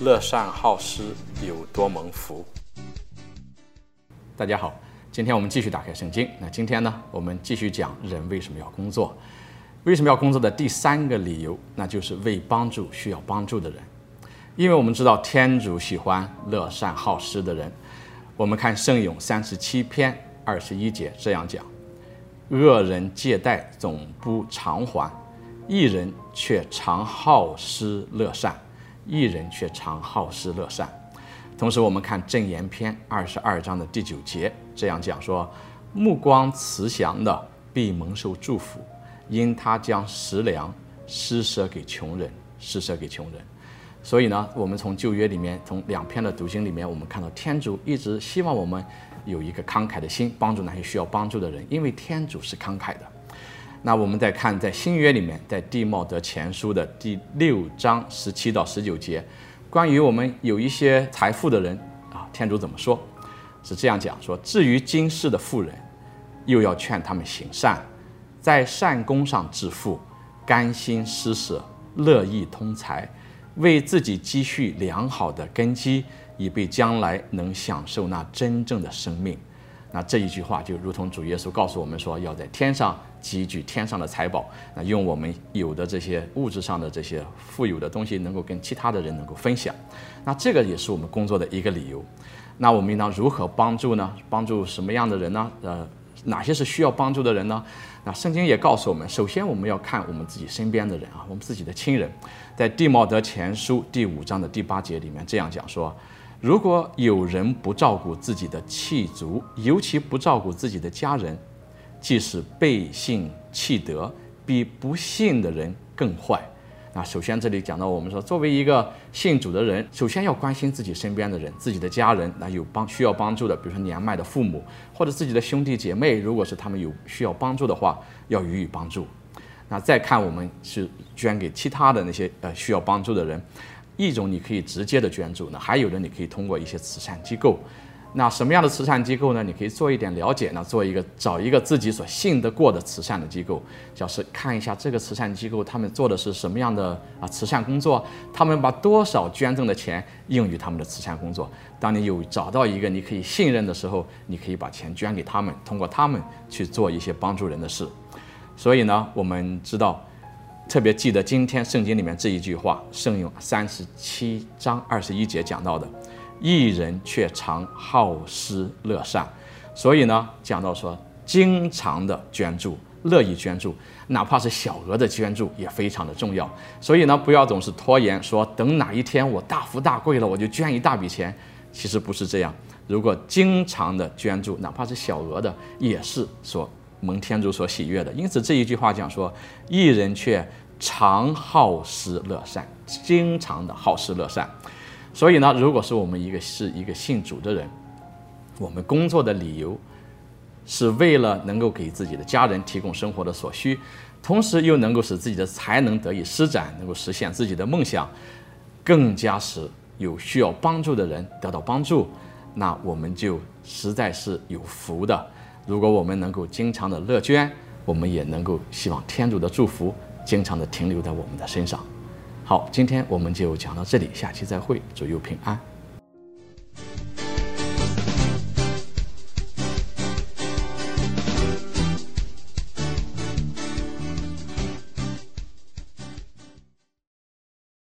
乐善好施有多蒙福。大家好，今天我们继续打开圣经。那今天呢，我们继续讲人为什么要工作？为什么要工作的第三个理由，那就是为帮助需要帮助的人。因为我们知道天主喜欢乐善好施的人。我们看圣咏三十七篇二十一节这样讲：恶人借贷总不偿还，义人却常好施乐善。一人却常好施乐善。同时，我们看正言篇二十二章的第九节，这样讲说：目光慈祥的必蒙受祝福，因他将食粮施舍给穷人，施舍给穷人。所以呢，我们从旧约里面，从两篇的读经里面，我们看到天主一直希望我们有一个慷慨的心，帮助那些需要帮助的人，因为天主是慷慨的。那我们再看，在新约里面，在地茂德前书的第六章十七到十九节，关于我们有一些财富的人啊，天主怎么说？是这样讲说：至于今世的富人，又要劝他们行善，在善功上致富，甘心施舍，乐意通财，为自己积蓄良好的根基，以备将来能享受那真正的生命。那这一句话就如同主耶稣告诉我们说，要在天上积聚天上的财宝，那用我们有的这些物质上的这些富有的东西，能够跟其他的人能够分享。那这个也是我们工作的一个理由。那我们应当如何帮助呢？帮助什么样的人呢？呃，哪些是需要帮助的人呢？那圣经也告诉我们，首先我们要看我们自己身边的人啊，我们自己的亲人。在地茂德前书第五章的第八节里面这样讲说。如果有人不照顾自己的气足，尤其不照顾自己的家人，即使背信弃德，比不信的人更坏。那首先这里讲到，我们说作为一个信主的人，首先要关心自己身边的人，自己的家人，那有帮需要帮助的，比如说年迈的父母，或者自己的兄弟姐妹，如果是他们有需要帮助的话，要予以帮助。那再看我们是捐给其他的那些呃需要帮助的人。一种你可以直接的捐助，那还有的你可以通过一些慈善机构。那什么样的慈善机构呢？你可以做一点了解，那做一个找一个自己所信得过的慈善的机构，就是看一下这个慈善机构他们做的是什么样的啊慈善工作，他们把多少捐赠的钱用于他们的慈善工作。当你有找到一个你可以信任的时候，你可以把钱捐给他们，通过他们去做一些帮助人的事。所以呢，我们知道。特别记得今天圣经里面这一句话，圣咏三十七章二十一节讲到的，一人却常好施乐善。所以呢，讲到说，经常的捐助，乐意捐助，哪怕是小额的捐助，也非常的重要。所以呢，不要总是拖延，说等哪一天我大富大贵了，我就捐一大笔钱。其实不是这样。如果经常的捐助，哪怕是小额的，也是说。蒙天主所喜悦的，因此这一句话讲说，一人却常好施乐善，经常的好施乐善。所以呢，如果是我们一个是一个信主的人，我们工作的理由是为了能够给自己的家人提供生活的所需，同时又能够使自己的才能得以施展，能够实现自己的梦想，更加使有需要帮助的人得到帮助，那我们就实在是有福的。如果我们能够经常的乐捐，我们也能够希望天主的祝福经常的停留在我们的身上。好，今天我们就讲到这里，下期再会，祝佑平安。